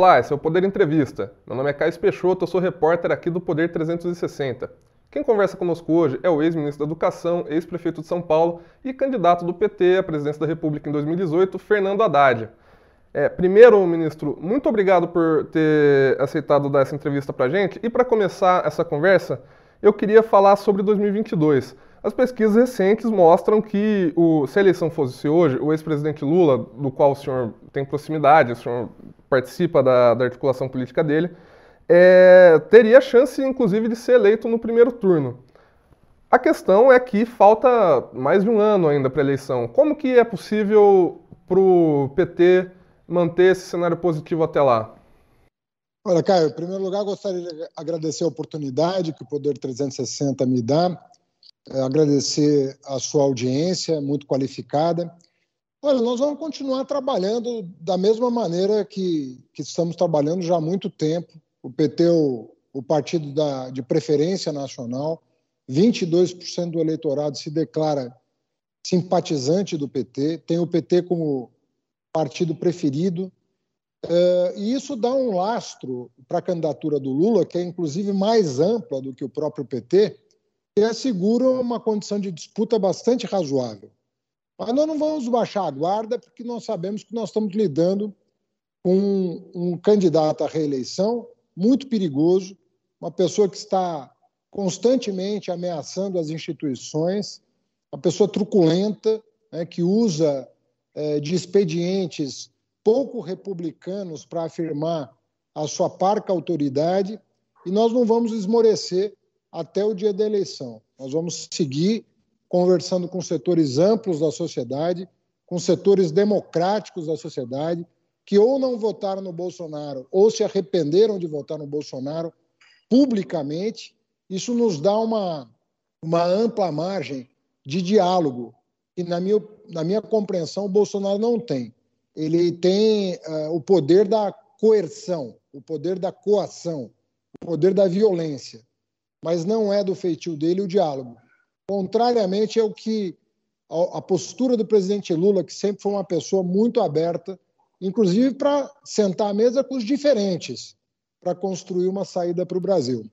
Olá, esse é o Poder Entrevista. Meu nome é Caio Peixoto, eu sou repórter aqui do Poder 360. Quem conversa conosco hoje é o ex-ministro da Educação, ex-prefeito de São Paulo e candidato do PT à presidência da República em 2018, Fernando Haddad. É, primeiro, ministro, muito obrigado por ter aceitado dar essa entrevista para a gente. E para começar essa conversa, eu queria falar sobre 2022. As pesquisas recentes mostram que, o, se a eleição fosse hoje, o ex-presidente Lula, do qual o senhor tem proximidade, o senhor participa da, da articulação política dele, é, teria chance, inclusive, de ser eleito no primeiro turno. A questão é que falta mais de um ano ainda para a eleição. Como que é possível para o PT manter esse cenário positivo até lá? Olha, Caio, em primeiro lugar, gostaria de agradecer a oportunidade que o Poder 360 me dá agradecer a sua audiência, muito qualificada. Olha, nós vamos continuar trabalhando da mesma maneira que, que estamos trabalhando já há muito tempo. O PT, o, o partido da, de preferência nacional, 22% do eleitorado se declara simpatizante do PT, tem o PT como partido preferido, é, e isso dá um lastro para a candidatura do Lula, que é inclusive mais ampla do que o próprio PT, que assegura uma condição de disputa bastante razoável. Mas nós não vamos baixar a guarda, porque nós sabemos que nós estamos lidando com um candidato à reeleição muito perigoso, uma pessoa que está constantemente ameaçando as instituições, uma pessoa truculenta, né, que usa é, de expedientes pouco republicanos para afirmar a sua parca autoridade, e nós não vamos esmorecer até o dia da eleição. Nós vamos seguir conversando com setores amplos da sociedade, com setores democráticos da sociedade, que ou não votaram no Bolsonaro ou se arrependeram de votar no Bolsonaro publicamente. Isso nos dá uma, uma ampla margem de diálogo, que, na minha, na minha compreensão, o Bolsonaro não tem. Ele tem uh, o poder da coerção, o poder da coação, o poder da violência mas não é do feitio dele o diálogo. Contrariamente ao que a postura do presidente Lula, que sempre foi uma pessoa muito aberta, inclusive para sentar à mesa com os diferentes, para construir uma saída para o Brasil.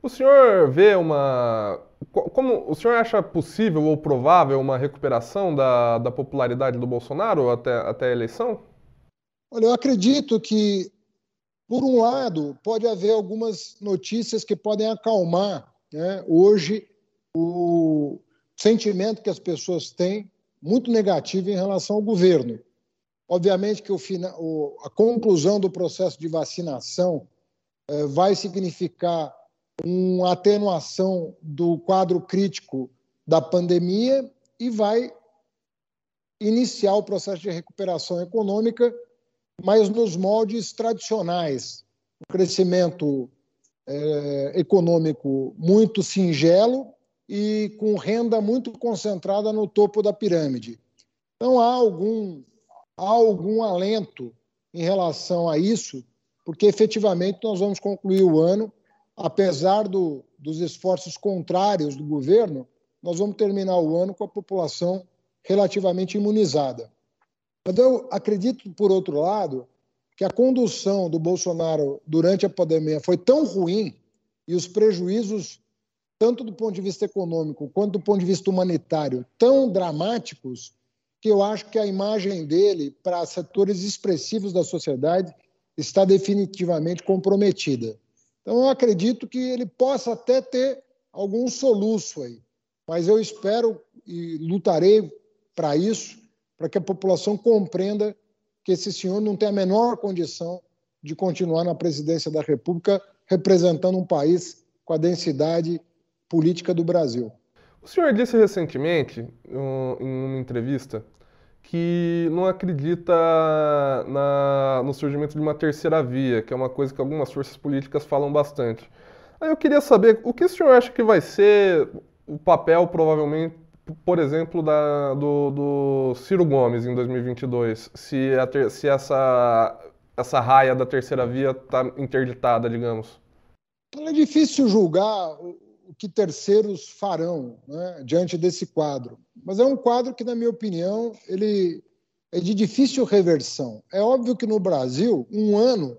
O senhor vê uma. Como o senhor acha possível ou provável uma recuperação da, da popularidade do Bolsonaro até, até a eleição? Olha, eu acredito que por um lado, pode haver algumas notícias que podem acalmar né, hoje o sentimento que as pessoas têm, muito negativo em relação ao governo. Obviamente que o, a conclusão do processo de vacinação eh, vai significar uma atenuação do quadro crítico da pandemia e vai iniciar o processo de recuperação econômica mas nos moldes tradicionais. Um crescimento é, econômico muito singelo e com renda muito concentrada no topo da pirâmide. Então há algum, há algum alento em relação a isso, porque efetivamente nós vamos concluir o ano, apesar do, dos esforços contrários do governo, nós vamos terminar o ano com a população relativamente imunizada. Mas eu acredito, por outro lado, que a condução do Bolsonaro durante a pandemia foi tão ruim e os prejuízos, tanto do ponto de vista econômico quanto do ponto de vista humanitário, tão dramáticos, que eu acho que a imagem dele para setores expressivos da sociedade está definitivamente comprometida. Então, eu acredito que ele possa até ter algum soluço aí, mas eu espero e lutarei para isso para que a população compreenda que esse senhor não tem a menor condição de continuar na presidência da República representando um país com a densidade política do Brasil. O senhor disse recentemente, em uma entrevista, que não acredita na, no surgimento de uma terceira via, que é uma coisa que algumas forças políticas falam bastante. Aí eu queria saber o que o senhor acha que vai ser o papel, provavelmente, por exemplo, da, do, do, Ciro Gomes em 2022, se, a se essa, essa raia da terceira via está interditada, digamos? É difícil julgar o que terceiros farão né, diante desse quadro, mas é um quadro que, na minha opinião, ele é de difícil reversão. É óbvio que no Brasil, um ano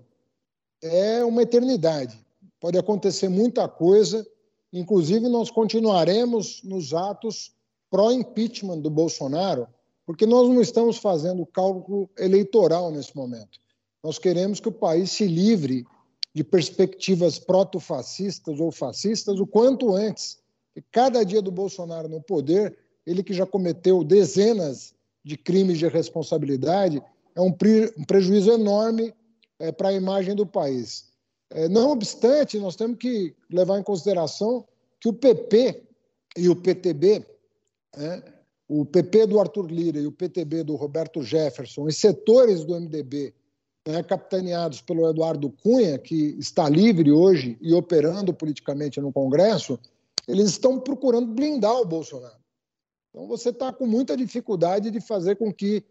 é uma eternidade. Pode acontecer muita coisa, inclusive nós continuaremos nos atos pró-impeachment do Bolsonaro, porque nós não estamos fazendo cálculo eleitoral nesse momento. Nós queremos que o país se livre de perspectivas proto-fascistas ou fascistas o quanto antes. E cada dia do Bolsonaro no poder, ele que já cometeu dezenas de crimes de responsabilidade, é um, pre um prejuízo enorme é, para a imagem do país. É, não obstante, nós temos que levar em consideração que o PP e o PTB, né, o PP do Arthur Lira e o PTB do Roberto Jefferson, os setores do MDB, né, capitaneados pelo Eduardo Cunha, que está livre hoje e operando politicamente no Congresso, eles estão procurando blindar o Bolsonaro. Então você está com muita dificuldade de fazer com que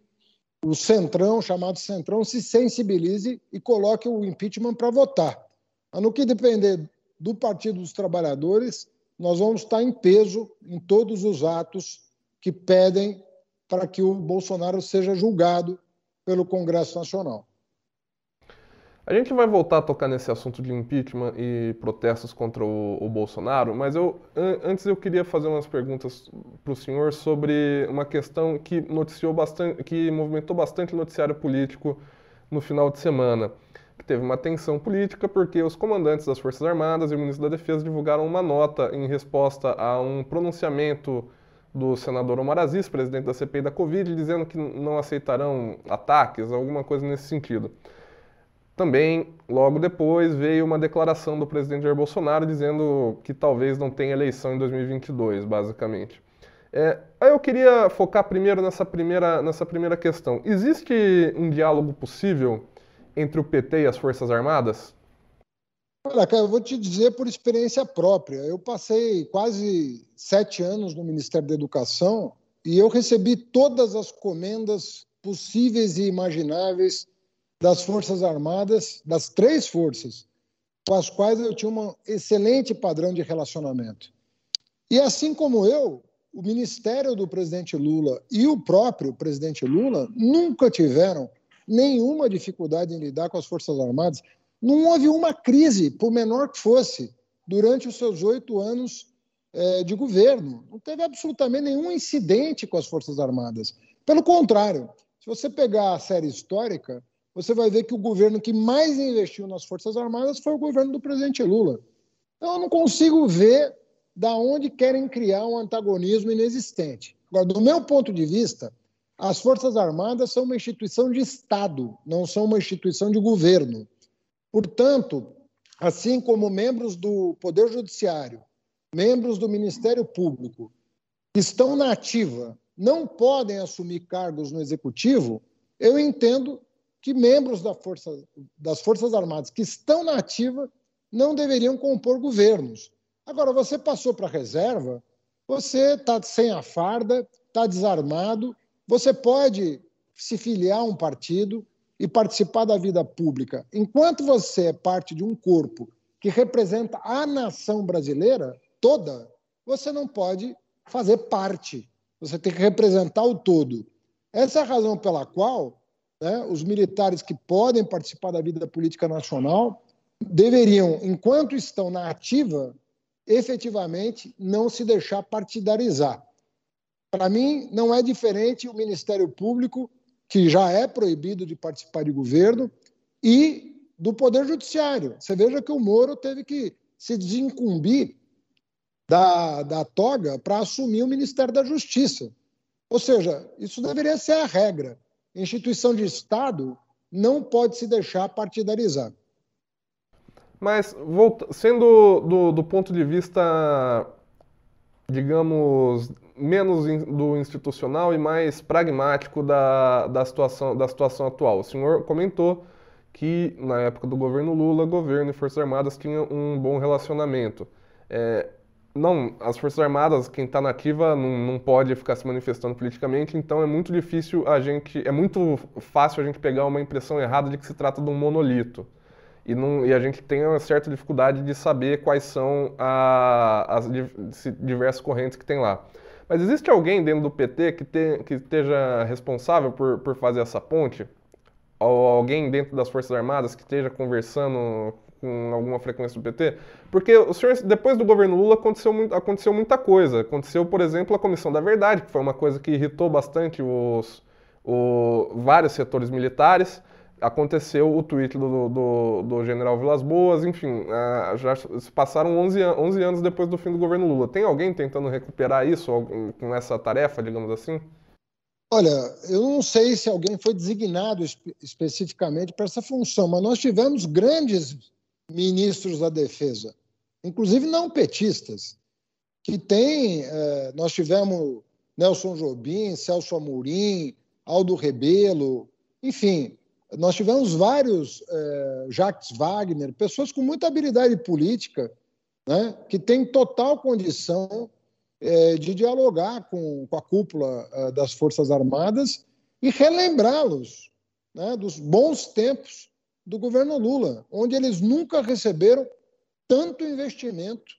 o Centrão, chamado Centrão, se sensibilize e coloque o impeachment para votar. Mas no que depender do Partido dos Trabalhadores, nós vamos estar em peso em todos os atos que pedem para que o Bolsonaro seja julgado pelo Congresso Nacional. A gente vai voltar a tocar nesse assunto de impeachment e protestos contra o, o Bolsonaro, mas eu, an antes eu queria fazer umas perguntas para o senhor sobre uma questão que noticiou bastante, que movimentou bastante o noticiário político no final de semana, que teve uma tensão política porque os comandantes das Forças Armadas e o ministro da Defesa divulgaram uma nota em resposta a um pronunciamento do senador Omar Aziz, presidente da CPI da Covid, dizendo que não aceitarão ataques, alguma coisa nesse sentido. Também, logo depois, veio uma declaração do presidente Jair Bolsonaro dizendo que talvez não tenha eleição em 2022, basicamente. É, aí eu queria focar primeiro nessa primeira, nessa primeira questão. Existe um diálogo possível entre o PT e as Forças Armadas? Olha, cara, eu vou te dizer por experiência própria. Eu passei quase sete anos no Ministério da Educação e eu recebi todas as comendas possíveis e imagináveis das Forças Armadas, das três forças, com as quais eu tinha um excelente padrão de relacionamento. E assim como eu, o ministério do presidente Lula e o próprio presidente Lula nunca tiveram nenhuma dificuldade em lidar com as Forças Armadas. Não houve uma crise, por menor que fosse, durante os seus oito anos é, de governo. Não teve absolutamente nenhum incidente com as Forças Armadas. Pelo contrário, se você pegar a série histórica, você vai ver que o governo que mais investiu nas Forças Armadas foi o governo do presidente Lula. Então, eu não consigo ver da onde querem criar um antagonismo inexistente. Agora, do meu ponto de vista, as Forças Armadas são uma instituição de Estado, não são uma instituição de governo. Portanto, assim como membros do Poder Judiciário, membros do Ministério Público, que estão na ativa, não podem assumir cargos no Executivo, eu entendo que membros da força, das Forças Armadas que estão na ativa não deveriam compor governos. Agora, você passou para a reserva, você está sem a farda, está desarmado, você pode se filiar a um partido e participar da vida pública. Enquanto você é parte de um corpo que representa a nação brasileira toda, você não pode fazer parte. Você tem que representar o todo. Essa é a razão pela qual né, os militares que podem participar da vida política nacional deveriam, enquanto estão na ativa, efetivamente não se deixar partidarizar. Para mim, não é diferente o Ministério Público, que já é proibido de participar de governo, e do Poder Judiciário. Você veja que o Moro teve que se desincumbir da, da toga para assumir o Ministério da Justiça. Ou seja, isso deveria ser a regra instituição de Estado não pode se deixar partidarizar. Mas, sendo do, do ponto de vista, digamos, menos do institucional e mais pragmático da, da, situação, da situação atual, o senhor comentou que na época do governo Lula, governo e Forças Armadas tinham um bom relacionamento. É, não, as Forças Armadas, quem está nativa não, não pode ficar se manifestando politicamente, então é muito difícil a gente, é muito fácil a gente pegar uma impressão errada de que se trata de um monolito. E, não, e a gente tem uma certa dificuldade de saber quais são a, as diversas correntes que tem lá. Mas existe alguém dentro do PT que, te, que esteja responsável por, por fazer essa ponte? Ou alguém dentro das Forças Armadas que esteja conversando com alguma frequência do PT? Porque o senhor, depois do governo Lula aconteceu, aconteceu muita coisa. Aconteceu, por exemplo, a Comissão da Verdade, que foi uma coisa que irritou bastante os, vários setores militares aconteceu o tweet do, do, do, general Vilas Boas, enfim, uh, já se passaram 11, 11 anos depois do fim do governo Lula. Tem alguém tentando recuperar isso com essa tarefa, digamos assim? Olha, eu não sei se alguém foi designado espe especificamente para essa função, mas nós tivemos grandes ministros da defesa, inclusive não petistas, que tem, eh, nós tivemos Nelson Jobim, Celso Amorim, Aldo Rebelo, enfim, nós tivemos vários, é, Jacques Wagner, pessoas com muita habilidade política, né, que têm total condição é, de dialogar com, com a cúpula é, das Forças Armadas e relembrá-los né, dos bons tempos do governo Lula, onde eles nunca receberam tanto investimento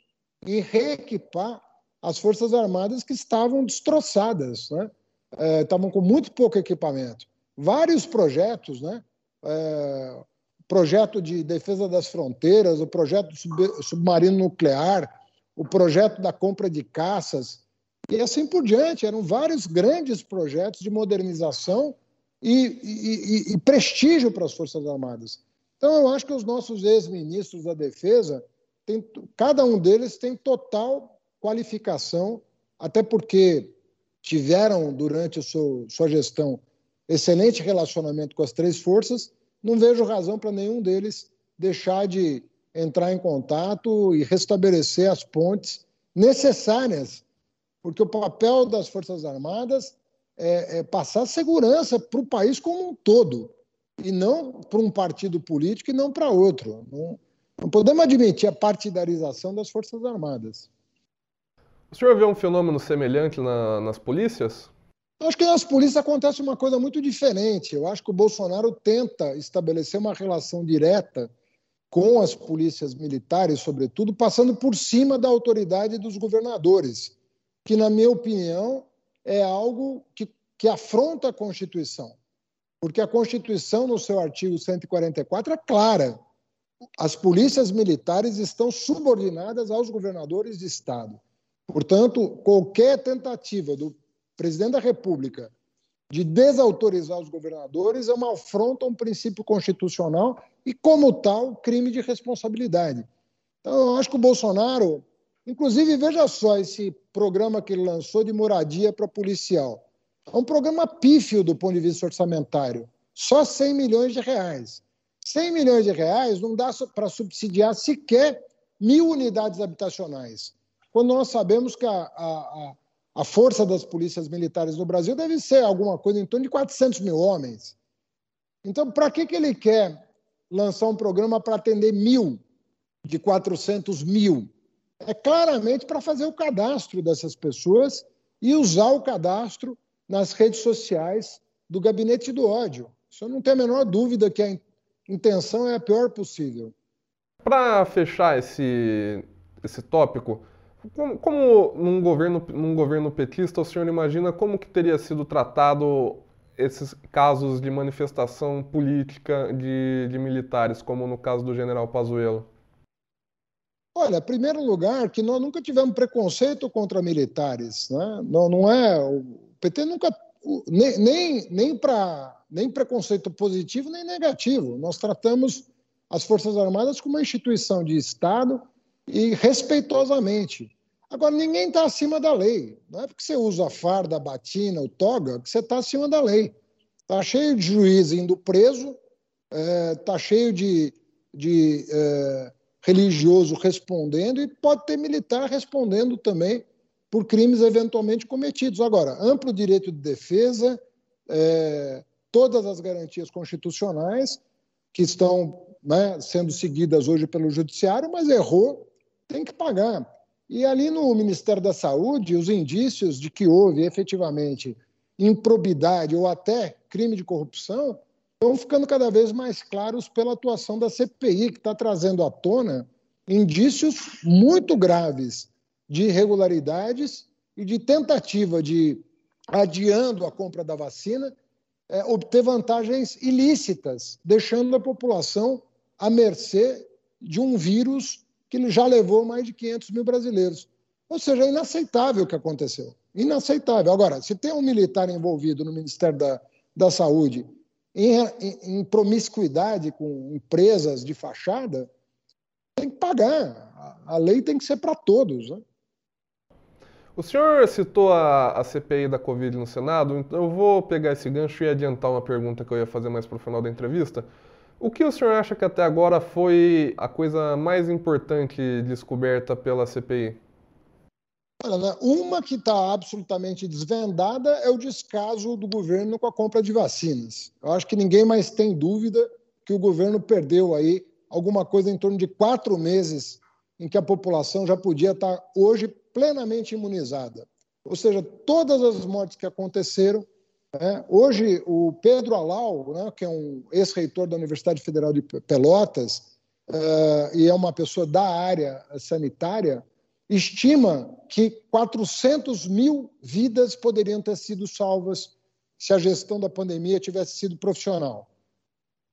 em reequipar as Forças Armadas que estavam destroçadas, né? É, estavam com muito pouco equipamento vários projetos, né? É, projeto de defesa das fronteiras, o projeto sub, submarino nuclear, o projeto da compra de caças e assim por diante. Eram vários grandes projetos de modernização e, e, e, e prestígio para as Forças Armadas. Então, eu acho que os nossos ex-ministros da Defesa, cada um deles tem total qualificação, até porque tiveram, durante a sua, sua gestão, excelente relacionamento com as três forças, não vejo razão para nenhum deles deixar de entrar em contato e restabelecer as pontes necessárias, porque o papel das Forças Armadas é, é passar segurança para o país como um todo, e não para um partido político e não para outro. Não, não podemos admitir a partidarização das Forças Armadas. O senhor vê um fenômeno semelhante na, nas polícias? Eu acho que nas polícias acontece uma coisa muito diferente. Eu acho que o Bolsonaro tenta estabelecer uma relação direta com as polícias militares, sobretudo, passando por cima da autoridade dos governadores, que, na minha opinião, é algo que, que afronta a Constituição. Porque a Constituição, no seu artigo 144, é clara. As polícias militares estão subordinadas aos governadores de Estado. Portanto, qualquer tentativa do presidente da República de desautorizar os governadores é uma afronta a um princípio constitucional e, como tal, crime de responsabilidade. Então, eu acho que o Bolsonaro, inclusive, veja só esse programa que ele lançou de moradia para policial. É um programa pífio do ponto de vista orçamentário, só 100 milhões de reais. 100 milhões de reais não dá para subsidiar sequer mil unidades habitacionais, quando nós sabemos que a, a, a força das polícias militares no Brasil deve ser alguma coisa em torno de 400 mil homens. Então, para que, que ele quer lançar um programa para atender mil de 400 mil? É claramente para fazer o cadastro dessas pessoas e usar o cadastro nas redes sociais do gabinete do ódio. Isso eu não tenho a menor dúvida que a intenção é a pior possível. Para fechar esse, esse tópico, como, como num, governo, num governo petista, o senhor imagina como que teria sido tratado esses casos de manifestação política de, de militares, como no caso do general Pazuello? Olha, em primeiro lugar, que nós nunca tivemos preconceito contra militares. Né? Não, não é. O PT nunca. Nem, nem, nem, pra, nem preconceito positivo nem negativo. Nós tratamos as Forças Armadas como uma instituição de Estado e respeitosamente. Agora, ninguém está acima da lei. Não é porque você usa a farda, a batina, o toga, que você está acima da lei. Está cheio de juiz indo preso, está é, tá cheio de, de é, religioso respondendo e pode ter militar respondendo também por crimes eventualmente cometidos. Agora, amplo direito de defesa, é, todas as garantias constitucionais que estão né, sendo seguidas hoje pelo Judiciário, mas errou, tem que pagar. E ali no Ministério da Saúde, os indícios de que houve efetivamente improbidade ou até crime de corrupção estão ficando cada vez mais claros pela atuação da CPI, que está trazendo à tona indícios muito graves de irregularidades e de tentativa de, adiando a compra da vacina, é, obter vantagens ilícitas, deixando a população à mercê de um vírus que já levou mais de 500 mil brasileiros. Ou seja, é inaceitável o que aconteceu. Inaceitável. Agora, se tem um militar envolvido no Ministério da, da Saúde em, em, em promiscuidade com empresas de fachada, tem que pagar. A, a lei tem que ser para todos. Né? O senhor citou a, a, CPI da Covid no Senado, então eu vou pegar esse gancho e adiantar uma pergunta que eu ia fazer mais para o final da entrevista. O que o senhor acha que até agora foi a coisa mais importante descoberta pela CPI? Olha, né, uma que está absolutamente desvendada é o descaso do governo com a compra de vacinas. Eu acho que ninguém mais tem dúvida que o governo perdeu aí alguma coisa em torno de quatro meses em que a população já podia estar tá hoje plenamente imunizada. Ou seja, todas as mortes que aconteceram. Né? Hoje, o Pedro Alau, né, que é um ex-reitor da Universidade Federal de Pelotas uh, e é uma pessoa da área sanitária, estima que 400 mil vidas poderiam ter sido salvas se a gestão da pandemia tivesse sido profissional.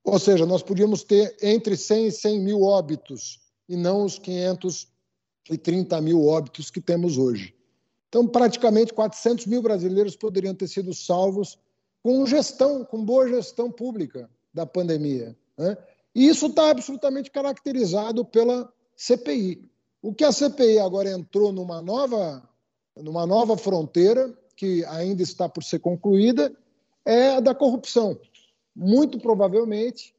Ou seja, nós podíamos ter entre 100 e 100 mil óbitos e não os 530 mil óbitos que temos hoje. Então, praticamente 400 mil brasileiros poderiam ter sido salvos com gestão, com boa gestão pública da pandemia. Né? E isso está absolutamente caracterizado pela CPI. O que a CPI agora entrou numa nova, numa nova fronteira, que ainda está por ser concluída, é a da corrupção. Muito provavelmente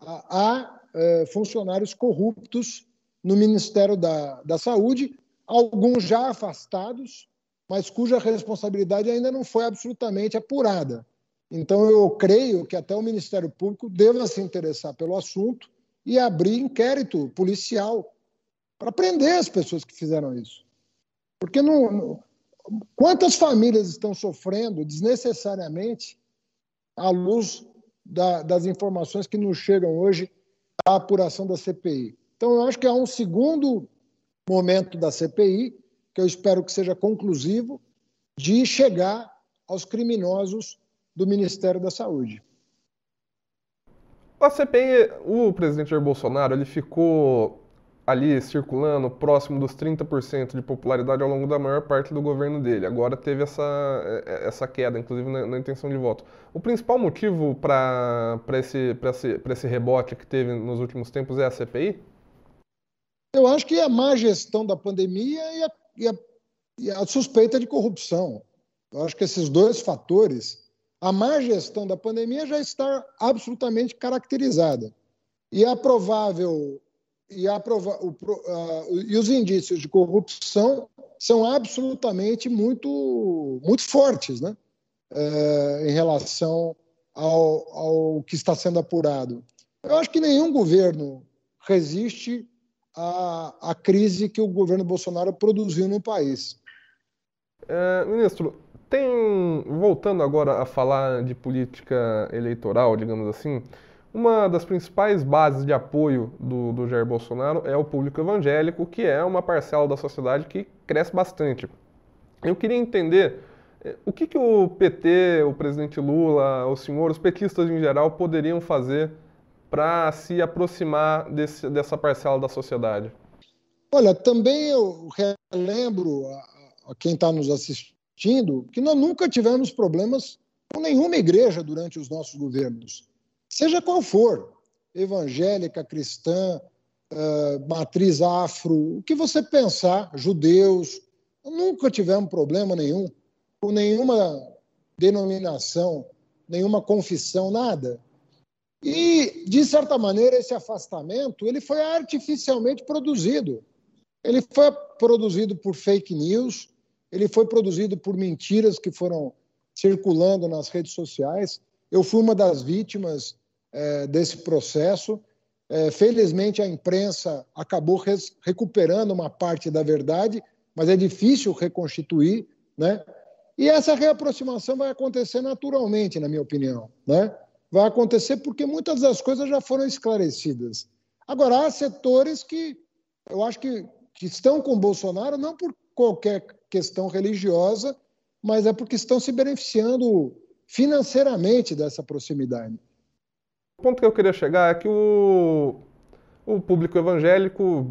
há é, funcionários corruptos no Ministério da, da Saúde, alguns já afastados, mas cuja responsabilidade ainda não foi absolutamente apurada. Então, eu creio que até o Ministério Público deva se interessar pelo assunto e abrir inquérito policial para prender as pessoas que fizeram isso. Porque não, quantas famílias estão sofrendo desnecessariamente à luz da, das informações que nos chegam hoje à apuração da CPI? Então, eu acho que há um segundo momento da CPI, que eu espero que seja conclusivo, de chegar aos criminosos do Ministério da Saúde. A CPI, o presidente Jair Bolsonaro, ele ficou ali circulando próximo dos 30% de popularidade ao longo da maior parte do governo dele. Agora teve essa, é, essa queda, inclusive na, na intenção de voto. O principal motivo para esse, esse, esse rebote que teve nos últimos tempos é a CPI? Eu acho que é a má gestão da pandemia e a, e a, e a suspeita de corrupção. Eu acho que esses dois fatores, a má gestão da pandemia já está absolutamente caracterizada. E a provável e, a prova, o, uh, e os indícios de corrupção são absolutamente muito, muito fortes né? Uh, em relação ao, ao que está sendo apurado. Eu acho que nenhum governo resiste à, à crise que o governo Bolsonaro produziu no país. É, ministro, tem voltando agora a falar de política eleitoral, digamos assim, uma das principais bases de apoio do, do Jair Bolsonaro é o público evangélico, que é uma parcela da sociedade que cresce bastante. Eu queria entender eh, o que, que o PT, o presidente Lula, o senhor, os petistas em geral poderiam fazer para se aproximar desse, dessa parcela da sociedade? Olha, também eu relembro a, a quem está nos assistindo que nós nunca tivemos problemas com nenhuma igreja durante os nossos governos seja qual for, evangélica, cristã, uh, matriz afro, o que você pensar, judeus, nunca tivemos problema nenhum com nenhuma denominação, nenhuma confissão, nada. E, de certa maneira, esse afastamento ele foi artificialmente produzido. Ele foi produzido por fake news, ele foi produzido por mentiras que foram circulando nas redes sociais. Eu fui uma das vítimas é, desse processo. É, felizmente, a imprensa acabou res, recuperando uma parte da verdade, mas é difícil reconstituir, né? E essa reaproximação vai acontecer naturalmente, na minha opinião, né? Vai acontecer porque muitas das coisas já foram esclarecidas. Agora, há setores que eu acho que, que estão com Bolsonaro não por qualquer questão religiosa, mas é porque estão se beneficiando financeiramente dessa proximidade. O ponto que eu queria chegar é que o, o público evangélico,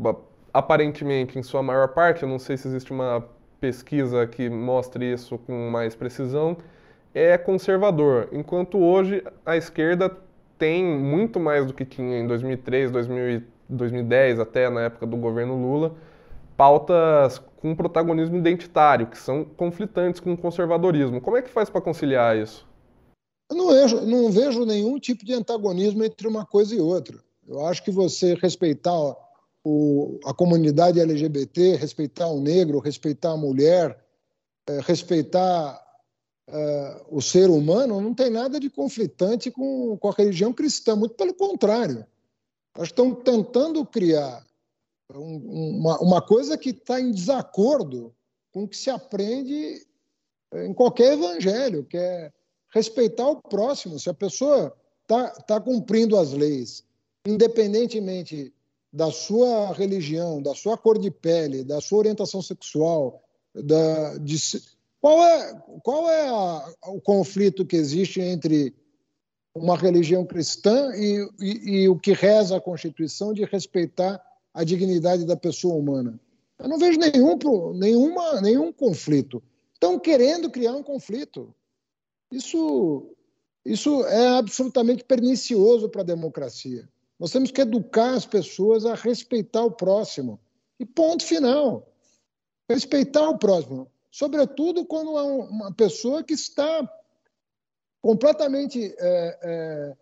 aparentemente, em sua maior parte, eu não sei se existe uma pesquisa que mostre isso com mais precisão, é conservador, enquanto hoje a esquerda tem muito mais do que tinha em 2003, 2010, até na época do governo Lula, pautas com protagonismo identitário, que são conflitantes com o conservadorismo. Como é que faz para conciliar isso? Eu não vejo, não vejo nenhum tipo de antagonismo entre uma coisa e outra. Eu acho que você respeitar o, a comunidade LGBT, respeitar o negro, respeitar a mulher, é, respeitar é, o ser humano, não tem nada de conflitante com, com a religião cristã, muito pelo contrário. Elas estão tentando criar um, uma, uma coisa que está em desacordo com o que se aprende em qualquer evangelho, que é respeitar o próximo. Se a pessoa está tá cumprindo as leis, independentemente da sua religião, da sua cor de pele, da sua orientação sexual, da, de, qual é, qual é a, o conflito que existe entre uma religião cristã e, e, e, o que reza a Constituição de respeitar a dignidade da pessoa humana? Eu não vejo nenhum, nenhuma, nenhum conflito. Estão querendo criar um conflito. Isso, isso é absolutamente pernicioso para a democracia. Nós temos que educar as pessoas a respeitar o próximo. E ponto final. Respeitar o próximo. Sobretudo quando é uma pessoa que está completamente é, é,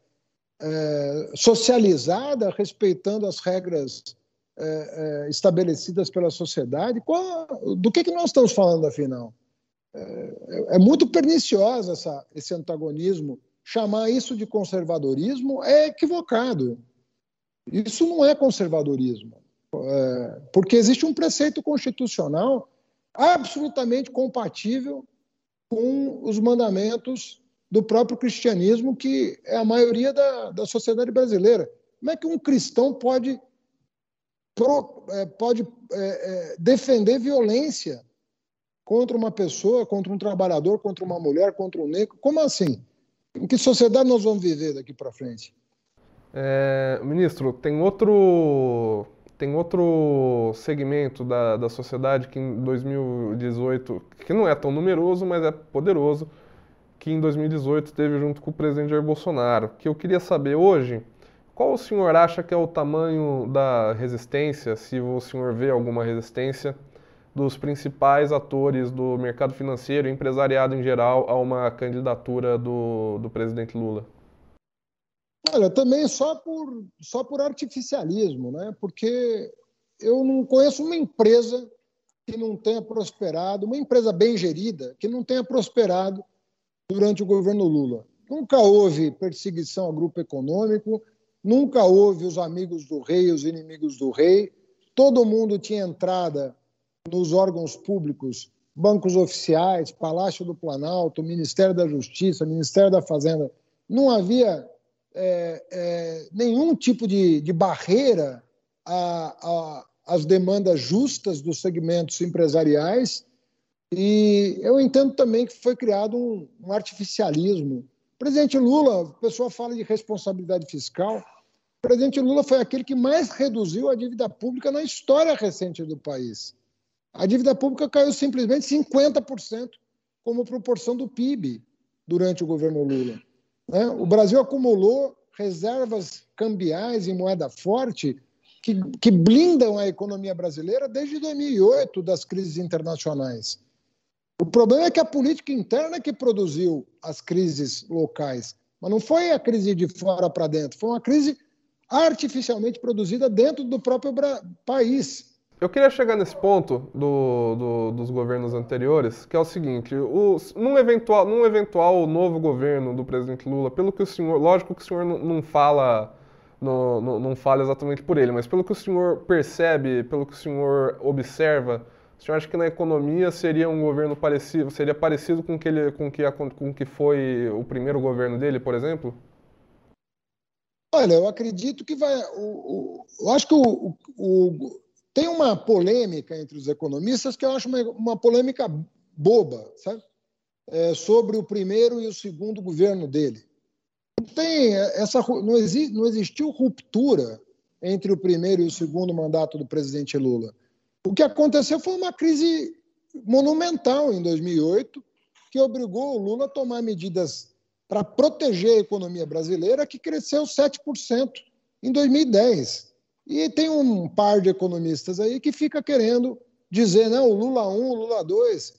é, socializada, respeitando as regras é, é, estabelecidas pela sociedade. Qual, do que, que nós estamos falando, afinal? É, é muito perniciosa essa, esse antagonismo. Chamar isso de conservadorismo é equivocado. Isso não é conservadorismo, porque existe um preceito constitucional absolutamente compatível com os mandamentos do próprio cristianismo, que é a maioria da, da sociedade brasileira. Como é que um cristão pode, pro, é, pode é, é, defender violência contra uma pessoa, contra um trabalhador, contra uma mulher, contra um negro? Como assim? Em que sociedade nós vamos viver daqui para frente? É, ministro, tem outro, tem outro segmento da, da sociedade que em 2018, que não é tão numeroso, mas é poderoso, que em 2018 teve junto com o presidente Jair Bolsonaro. Que eu queria saber hoje, qual o senhor acha que é o tamanho da resistência, se o senhor vê alguma resistência, dos principais atores do mercado financeiro e empresariado em geral a uma candidatura do, do presidente Lula? Olha, também só por, só por artificialismo, né? porque eu não conheço uma empresa que não tenha prosperado, uma empresa bem gerida, que não tenha prosperado durante o governo Lula. Nunca houve perseguição ao grupo econômico, nunca houve os amigos do rei os inimigos do rei, todo mundo tinha entrada nos órgãos públicos, bancos oficiais, Palácio do Planalto, Ministério da Justiça, Ministério da Fazenda. Não havia é, é, nenhum tipo de, de barreira às demandas justas dos segmentos empresariais. E eu entendo também que foi criado um, um artificialismo. O presidente Lula, o pessoal fala de responsabilidade fiscal. O presidente Lula foi aquele que mais reduziu a dívida pública na história recente do país. A dívida pública caiu simplesmente 50% como proporção do PIB durante o governo Lula. Né? O Brasil acumulou reservas cambiais em moeda forte que, que blindam a economia brasileira desde 2008 das crises internacionais. O problema é que a política interna que produziu as crises locais, mas não foi a crise de fora para dentro, foi uma crise artificialmente produzida dentro do próprio país. Eu queria chegar nesse ponto do, do, dos governos anteriores, que é o seguinte: o, num, eventual, num eventual novo governo do presidente Lula, pelo que o senhor. Lógico que o senhor não, fala. Não, não fala exatamente por ele, mas pelo que o senhor percebe, pelo que o senhor observa, o senhor acha que na economia seria um governo parecido, seria parecido com que ele, com que com que foi o primeiro governo dele, por exemplo? Olha, eu acredito que vai. O, o, eu acho que o, o, tem uma polêmica entre os economistas que eu acho uma, uma polêmica boba, sabe? É, sobre o primeiro e o segundo governo dele. Tem essa, não, exi, não existiu ruptura entre o primeiro e o segundo mandato do presidente Lula. O que aconteceu foi uma crise monumental em 2008, que obrigou o Lula a tomar medidas para proteger a economia brasileira, que cresceu 7% em 2010. E tem um par de economistas aí que fica querendo dizer, não, o Lula 1, o Lula 2.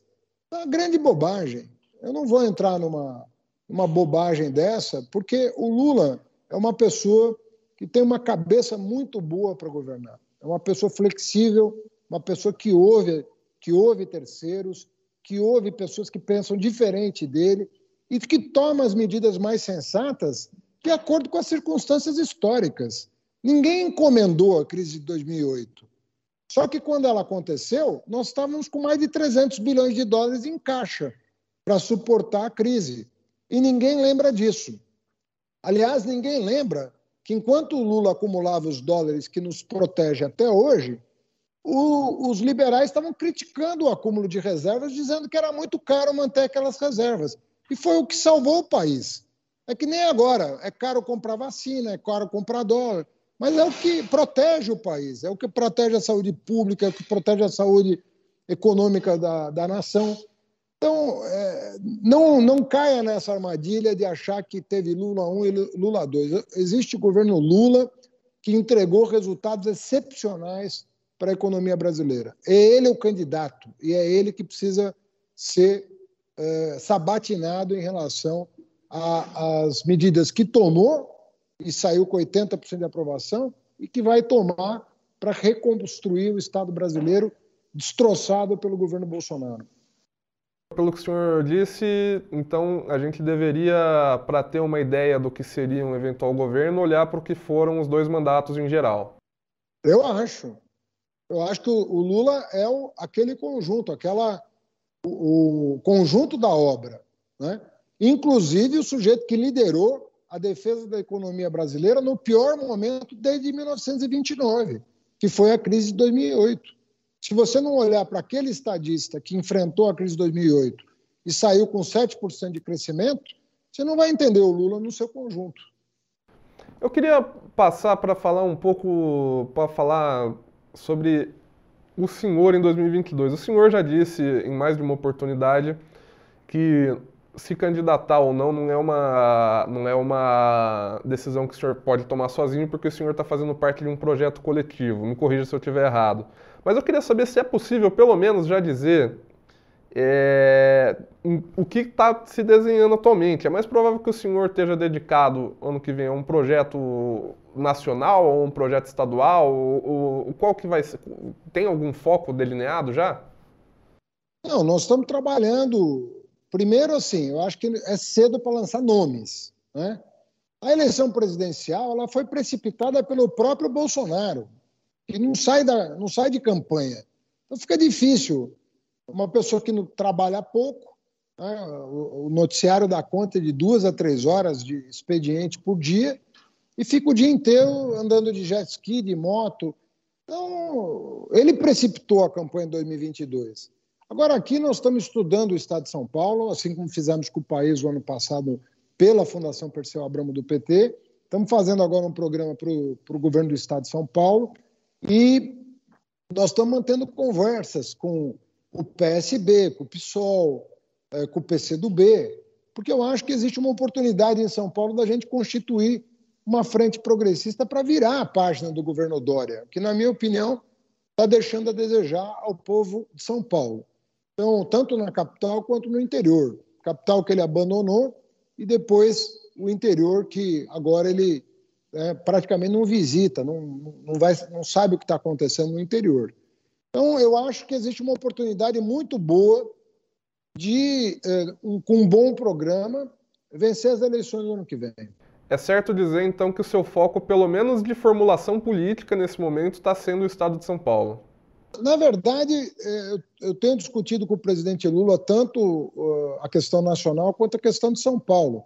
É uma grande bobagem. Eu não vou entrar numa, numa bobagem dessa, porque o Lula é uma pessoa que tem uma cabeça muito boa para governar. É uma pessoa flexível, uma pessoa que ouve, que ouve terceiros, que ouve pessoas que pensam diferente dele e que toma as medidas mais sensatas de acordo com as circunstâncias históricas. Ninguém encomendou a crise de 2008. Só que quando ela aconteceu, nós estávamos com mais de 300 bilhões de dólares em caixa para suportar a crise. E ninguém lembra disso. Aliás, ninguém lembra que enquanto o Lula acumulava os dólares que nos protege até hoje, o, os liberais estavam criticando o acúmulo de reservas, dizendo que era muito caro manter aquelas reservas. E foi o que salvou o país. É que nem agora, é caro comprar vacina, é caro comprar dólar, mas é o que protege o país, é o que protege a saúde pública, é o que protege a saúde econômica da, da nação. Então, é, não, não caia nessa armadilha de achar que teve Lula 1 e Lula 2. Existe o governo Lula que entregou resultados excepcionais para a economia brasileira. É ele o candidato e é ele que precisa ser é, sabatinado em relação às medidas que tomou e saiu com 80% de aprovação e que vai tomar para reconstruir o Estado brasileiro destroçado pelo governo Bolsonaro. Pelo que o senhor disse, então a gente deveria, para ter uma ideia do que seria um eventual governo, olhar para o que foram os dois mandatos em geral. Eu acho. Eu acho que o Lula é o, aquele conjunto, aquela, o, o, conjunto da obra. Né? Inclusive o sujeito que liderou a defesa da economia brasileira no pior momento desde 1929, que foi a crise de 2008. Se você não olhar para aquele estadista que enfrentou a crise de 2008 e saiu com 7% de crescimento, você não vai entender o Lula no seu conjunto. Eu queria passar para falar um pouco, para falar sobre o senhor em 2022. O senhor já disse em mais de uma oportunidade que se candidatar ou não não é uma não é uma decisão que o senhor pode tomar sozinho porque o senhor está fazendo parte de um projeto coletivo. Me corrija se eu estiver errado. Mas eu queria saber se é possível, pelo menos, já dizer é, o que está se desenhando atualmente. É mais provável que o senhor esteja dedicado ano que vem a um projeto nacional ou um projeto estadual? Ou, ou, qual que vai ser? Tem algum foco delineado já? Não, nós estamos trabalhando. Primeiro, assim, eu acho que é cedo para lançar nomes. Né? A eleição presidencial ela foi precipitada pelo próprio Bolsonaro que não sai, da, não sai de campanha. Então fica difícil. Uma pessoa que trabalha pouco, né, o, noticiário dá conta de duas a três horas de expediente por dia e fica o dia inteiro andando de jet ski, de moto. Então, ele precipitou a campanha de 2022. Agora, aqui nós estamos estudando o Estado de São Paulo, assim como fizemos com o país o ano passado pela Fundação Perseu Abramo do PT. Estamos fazendo agora um programa para o governo do Estado de São Paulo. E nós estamos mantendo conversas com o PSB, com o PSOL, é, com o PCdoB, porque eu acho que existe uma oportunidade em São Paulo da gente constituir uma frente progressista para virar a página do governo Dória, que, na minha opinião, está deixando a desejar ao povo de São Paulo. Então, tanto na capital quanto no interior. Capital que ele abandonou e depois o interior que agora ele é, praticamente não visita, não, não, vai, não sabe o que está acontecendo no interior. Então, eu acho que existe uma oportunidade muito boa de, é, um, com um bom programa, vencer as eleições no ano que vem. É certo dizer, então, que o seu foco, pelo menos de formulação política nesse momento, está sendo o Estado de São Paulo. Na verdade, é, eu tenho discutido com o presidente Lula tanto a questão nacional quanto a questão de São Paulo.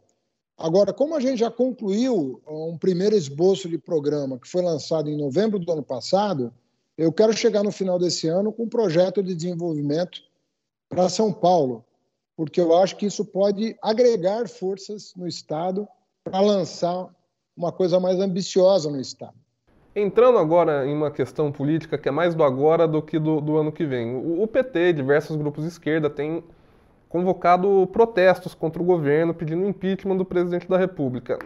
Agora, como a gente já concluiu um primeiro esboço de programa que foi lançado em novembro do ano passado, Eu quero chegar no final desse ano com um projeto de desenvolvimento para São Paulo, porque eu acho que isso pode agregar forças no Estado para lançar uma coisa mais ambiciosa no Estado. Entrando agora em uma questão política que é mais do agora do que do, do ano que vem. O, o PT, diversos grupos de esquerda, têm convocado protestos contra o governo pedindo impeachment do presidente da República.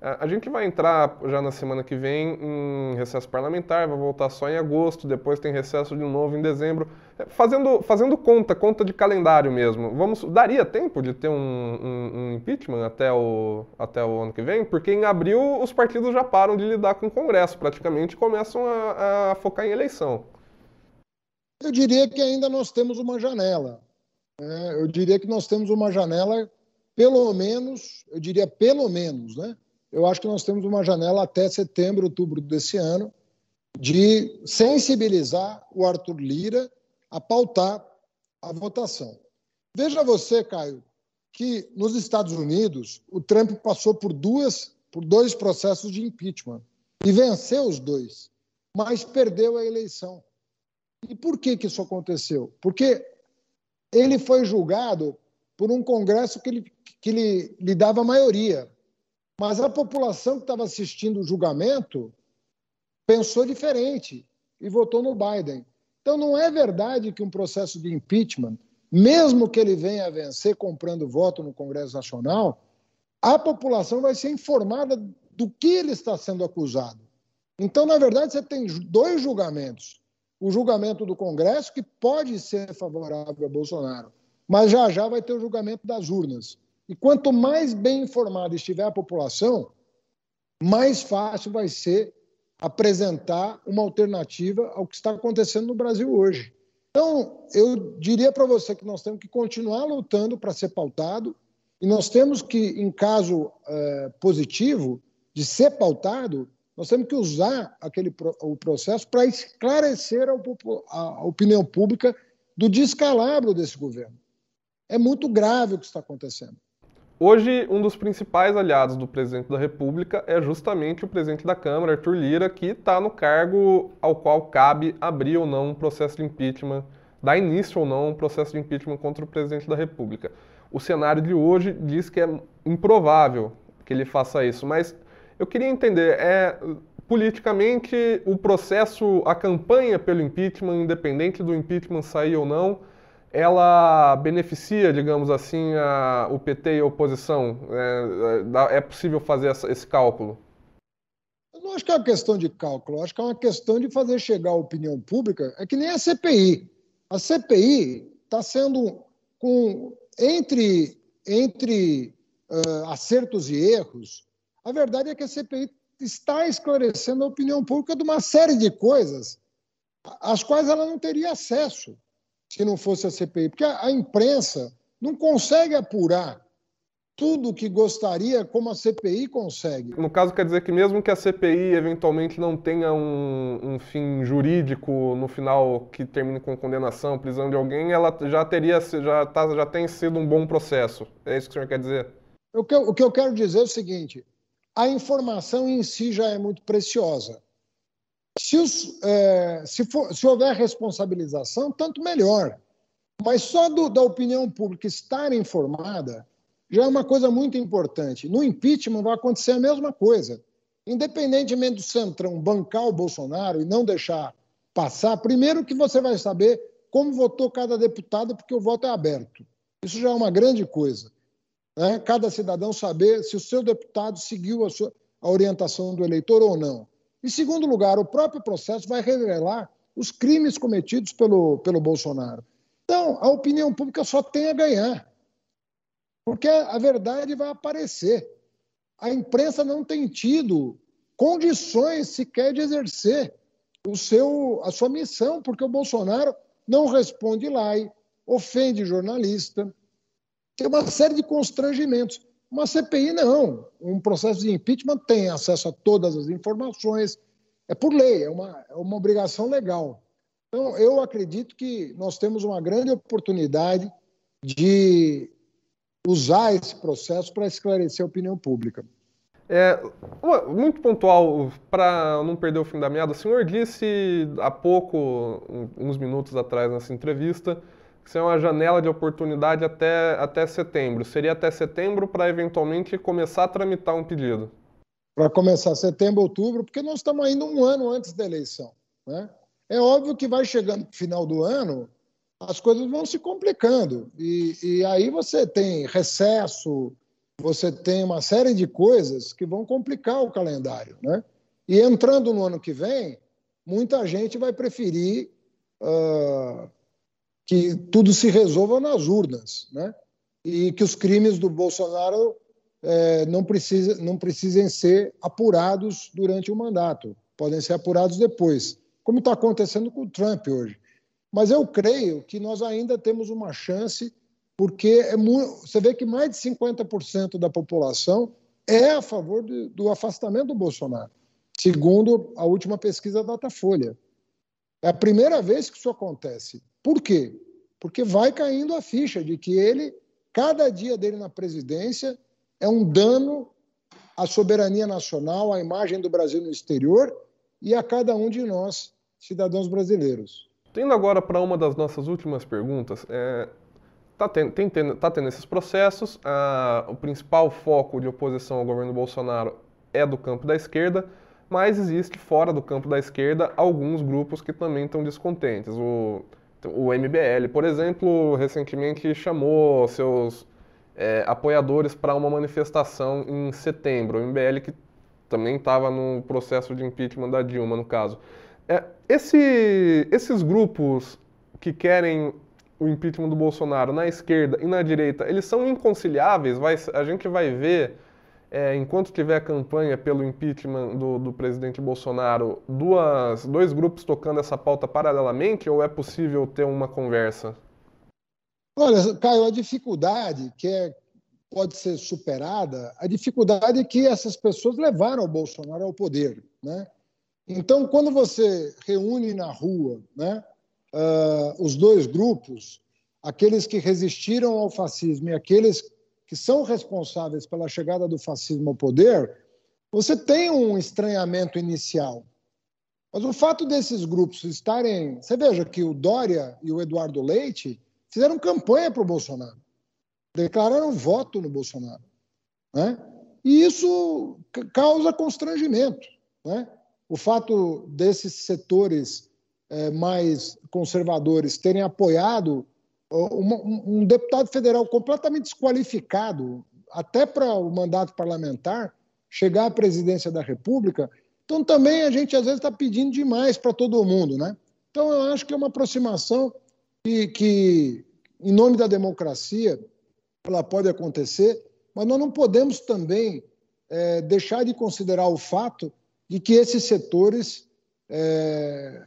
A gente vai entrar já na semana que vem em recesso parlamentar, vai voltar só em agosto, depois tem recesso de novo em dezembro. É, fazendo, fazendo conta, conta de calendário mesmo. Vamos, daria tempo de ter um, um, um, impeachment até o, até o ano que vem? Porque em abril os partidos já param de lidar com o Congresso, praticamente começam a, a focar em eleição. Eu diria que ainda nós temos uma janela. É, eu diria que nós temos uma janela, pelo menos, eu diria pelo menos, né? Eu acho que nós temos uma janela até setembro, outubro desse ano, de sensibilizar o Arthur Lira a pautar a votação. Veja você, Caio, que nos Estados Unidos o Trump passou por duas, por dois processos de impeachment e venceu os dois, mas perdeu a eleição. E por que, que isso aconteceu? Porque ele foi julgado por um Congresso que lhe, que lhe, lhe dava maioria. Mas a população que estava assistindo o julgamento pensou diferente e votou no Biden. Então não é verdade que um processo de impeachment, mesmo que ele venha a vencer comprando voto no Congresso Nacional, a população vai ser informada do que ele está sendo acusado. Então, na verdade, você tem dois julgamentos. O julgamento do Congresso, que pode ser favorável a Bolsonaro, mas já já vai ter o julgamento das urnas. E quanto mais bem informada estiver a população, mais fácil vai ser apresentar uma alternativa ao que está acontecendo no Brasil hoje. Então, eu diria para você que nós temos que continuar lutando para ser pautado e nós temos que, em caso é, positivo de ser pautado, nós temos que usar aquele o processo para esclarecer a, a opinião pública do descalabro desse governo. É muito grave o que está acontecendo. Hoje, um dos principais aliados do presidente da República é justamente o presidente da Câmara, Arthur Lira, que está no cargo ao qual cabe abrir ou não um processo de impeachment, dar início ou não um processo de impeachment contra o presidente da República. O cenário de hoje diz que é improvável que ele faça isso, mas eu queria entender, é politicamente o processo, a campanha pelo impeachment, independente do impeachment sair ou não, ela beneficia, digamos assim, a, o PT e a oposição? É, é possível fazer essa, esse cálculo? Eu não acho que é uma questão de cálculo, acho que é uma questão de fazer chegar à opinião pública. É que nem a CPI. A CPI está sendo com entre entre uh, acertos e erros. A verdade é que a CPI está esclarecendo a opinião pública de uma série de coisas às quais ela não teria acesso se não fosse a CPI, porque a, a imprensa não consegue apurar tudo o que gostaria, como a CPI consegue. No caso, quer dizer que mesmo que a CPI eventualmente não tenha um, um, fim jurídico no final que termine com condenação, prisão de alguém, ela já teria, já, tá, já tem sido um bom processo. É isso que o senhor quer dizer? O que, eu, o que eu quero dizer é o seguinte: a informação em si já é muito preciosa. Se, os, é, se, for, se, houver responsabilização, tanto melhor. Mas só do, da opinião pública estar informada já é uma coisa muito importante. No impeachment vai acontecer a mesma coisa. Independentemente do Centrão bancar o Bolsonaro e não deixar passar, primeiro que você vai saber como votou cada deputado, porque o voto é aberto. Isso já é uma grande coisa. Né? Cada cidadão saber se o seu deputado seguiu a, sua, a orientação do eleitor ou não. Em segundo lugar, o próprio processo vai revelar os crimes cometidos pelo, pelo Bolsonaro. Então, a opinião pública só tem a ganhar, porque a verdade vai aparecer. A imprensa não tem tido condições sequer de exercer o seu, a sua missão, porque o Bolsonaro não responde lá, e ofende jornalista, tem uma série de constrangimentos. Uma CPI não. Um processo de impeachment tem acesso a todas as informações. É por lei, é uma, é uma obrigação legal. Então, eu acredito que nós temos uma grande oportunidade de usar esse processo para esclarecer a opinião pública. É, muito pontual, para não perder o fim da meada, o senhor disse há pouco, uns minutos atrás nessa entrevista, que isso é uma janela de oportunidade até, até setembro. Seria até setembro para eventualmente começar a tramitar um pedido? Para começar setembro, outubro, porque nós estamos ainda um ano antes da eleição. Né? É óbvio que vai chegando no final do ano, as coisas vão se complicando. E, e aí você tem recesso, você tem uma série de coisas que vão complicar o calendário. Né? E entrando no ano que vem, muita gente vai preferir uh, que tudo se resolva nas urnas, né? e que os crimes do Bolsonaro eh, não, precisa, não precisem ser apurados durante o mandato, podem ser apurados depois, como está acontecendo com o Trump hoje. Mas eu creio que nós ainda temos uma chance porque é você vê que mais de 50% da população é a favor de, do afastamento do Bolsonaro, segundo a última pesquisa da Datafolha. É a primeira vez que isso acontece. Por quê? Porque vai caindo a ficha de que ele, cada dia dele na presidência, é um dano à soberania nacional, à imagem do Brasil no exterior e a cada um de nós, cidadãos brasileiros. Tendo agora para uma das nossas últimas perguntas, é, Está tendo, tendo, tá tendo esses processos, o principal foco de oposição ao governo Bolsonaro é do campo da esquerda, mas existe fora do campo da esquerda alguns grupos que também estão descontentes. O, o MBL, por exemplo, recentemente chamou seus é, apoiadores para uma manifestação em setembro. O MBL que também estava no processo de impeachment da Dilma, no caso. É, esse, esses grupos que querem o impeachment do Bolsonaro na esquerda e na direita, eles são inconciliáveis. Vai, a gente vai ver, é, enquanto tiver campanha pelo impeachment do, do presidente Bolsonaro, duas, dois grupos tocando essa pauta paralelamente ou é possível ter uma conversa? Olha, Caio, a dificuldade que é, pode ser superada, a dificuldade que essas pessoas levaram o Bolsonaro ao poder. Né? Então, quando você reúne na rua né, uh, os dois grupos, aqueles que resistiram ao fascismo e aqueles que são responsáveis pela chegada do fascismo ao poder, você tem um estranhamento inicial. Mas o fato desses grupos estarem. Você veja que o Dória e o Eduardo Leite fizeram campanha para o Bolsonaro, declararam voto no Bolsonaro. Né? E isso causa constrangimento. Né? O fato desses setores é, mais conservadores terem apoiado uma, um, deputado federal completamente desqualificado, até para o mandato parlamentar, chegar à presidência da República. Então, também a gente às vezes está pedindo demais para todo mundo, né? Então, eu acho que é uma aproximação que, que, em nome da democracia, ela pode acontecer, mas nós não podemos também é, deixar de considerar o fato de que esses setores é,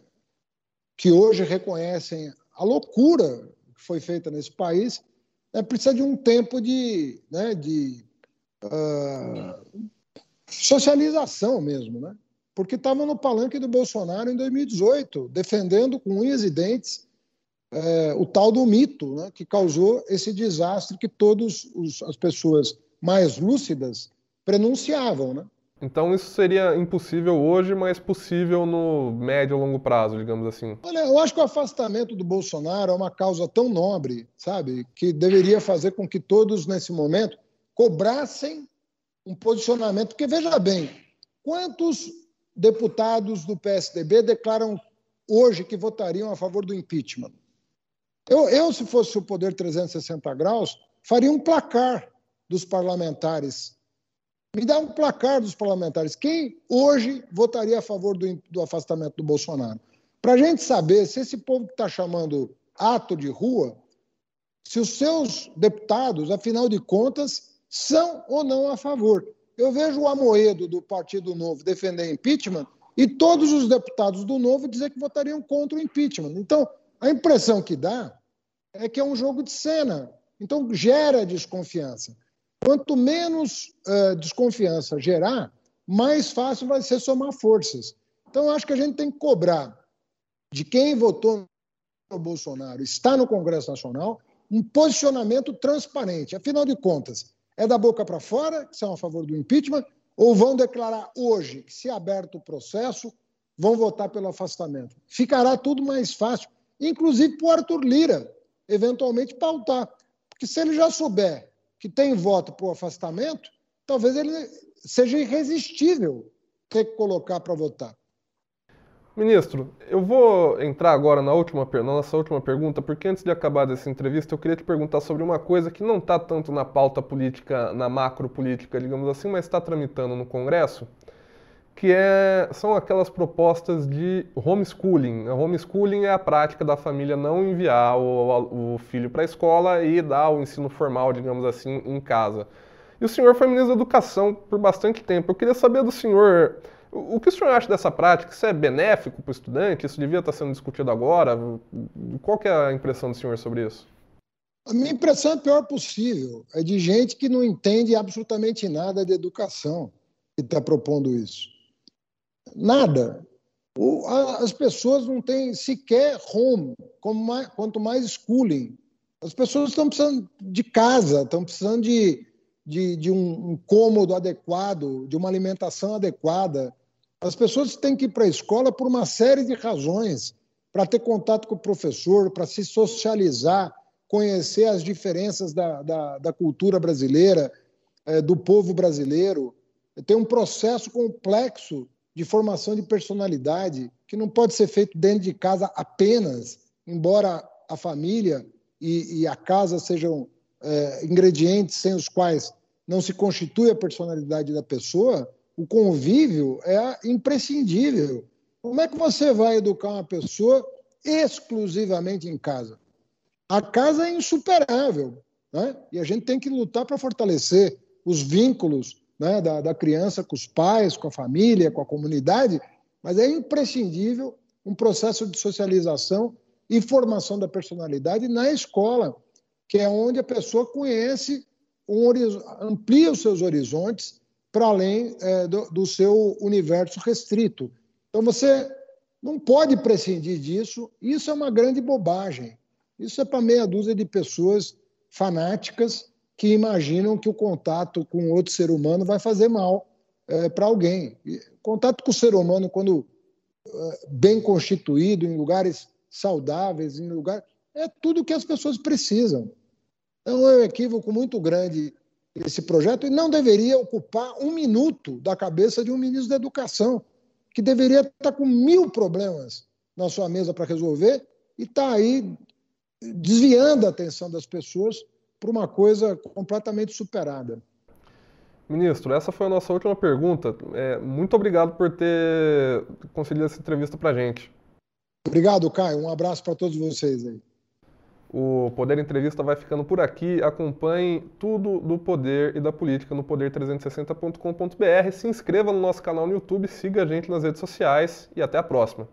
que hoje reconhecem a loucura que foi feita nesse país, né, precisa de um tempo de, né, de uh, socialização mesmo, né? porque estavam no palanque do Bolsonaro em 2018, defendendo com unhas e dentes é, o tal do mito, né, que causou esse desastre que todas as pessoas mais lúcidas prenunciavam. Né? Então isso seria impossível hoje, mas possível no médio e longo prazo, digamos assim. Olha, eu acho que o afastamento do Bolsonaro é uma causa tão nobre, sabe, que deveria fazer com que todos nesse momento cobrassem um posicionamento, porque veja bem, quantos deputados do PSDB declaram hoje que votariam a favor do impeachment? Eu, eu se fosse o poder 360 graus, faria um placar dos parlamentares me dá um placar dos parlamentares. Quem hoje votaria a favor do, do afastamento do Bolsonaro? Para a gente saber se esse povo que está chamando ato de rua, se os seus deputados, afinal de contas, são ou não a favor. Eu vejo o Amoedo do Partido Novo defender impeachment e todos os deputados do Novo dizer que votariam contra o impeachment. Então, a impressão que dá é que é um jogo de cena. Então, gera desconfiança. Quanto menos uh, desconfiança gerar, mais fácil vai ser somar forças. Então, acho que a gente tem que cobrar de quem votou no Bolsonaro, está no Congresso Nacional, um posicionamento transparente. Afinal de contas, é da boca para fora, que são a favor do impeachment, ou vão declarar hoje que, se aberto o processo, vão votar pelo afastamento. Ficará tudo mais fácil, inclusive para o Arthur Lira, eventualmente pautar. Porque se ele já souber que tem voto para o afastamento, talvez ele seja irresistível ter que colocar para votar. Ministro, eu vou entrar agora na, última, na nossa última pergunta, porque antes de acabar dessa entrevista, eu queria te perguntar sobre uma coisa que não está tanto na pauta política, na macro política, digamos assim, mas está tramitando no Congresso, que é, são aquelas propostas de homeschooling. A homeschooling é a prática da família não enviar o, o filho para a escola e dar o ensino formal, digamos assim, em casa. E o senhor foi ministro da Educação por bastante tempo. Eu queria saber do senhor o que o senhor acha dessa prática? Isso é benéfico para o estudante? Isso devia estar sendo discutido agora? Qual é a impressão do senhor sobre isso? A minha impressão é a pior possível. É de gente que não entende absolutamente nada de educação que está propondo isso. Nada. as pessoas não têm sequer home, quanto mais schooling. As pessoas estão precisando de casa, estão precisando de, de, de um, um cômodo adequado, de uma alimentação adequada, as pessoas têm que ir para a escola por uma série de razões, para ter contato com o professor, para se socializar, conhecer as diferenças da, da, da cultura brasileira, é, do povo brasileiro. Tem um processo complexo de formação de personalidade que não pode ser feito dentro de casa apenas, embora a família e, e a casa sejam é, ingredientes sem os quais não se constitui a personalidade da pessoa, o convívio é imprescindível. Como é que você vai educar uma pessoa exclusivamente em casa? A casa é insuperável, né? e a gente tem que lutar para fortalecer os vínculos né, da, da criança com os pais, com a família, com a comunidade, mas é imprescindível um processo de socialização e formação da personalidade na escola, que é onde a pessoa conhece, um, amplia os seus horizontes para além é, do, do seu universo restrito. Então você não pode prescindir disso. Isso é uma grande bobagem. Isso é para meia dúzia de pessoas fanáticas que imaginam que o contato com outro ser humano vai fazer mal é, para alguém. Contato com o ser humano, quando é, bem constituído, em lugares saudáveis, em lugar, é tudo que as pessoas precisam. Então é um equívoco muito grande esse projeto e não deveria ocupar um minuto da cabeça de um ministro da Educação, que deveria estar com mil problemas na sua mesa para resolver e está aí desviando a atenção das pessoas para uma coisa completamente superada. Ministro, essa foi a nossa última pergunta. É, muito obrigado por ter concedido essa entrevista para a gente. Obrigado, Caio. Um abraço para todos vocês aí. O Poder Entrevista vai ficando por aqui. Acompanhe tudo do poder e da política no poder360.com.br. Se inscreva no nosso canal no YouTube, siga a gente nas redes sociais e até a próxima.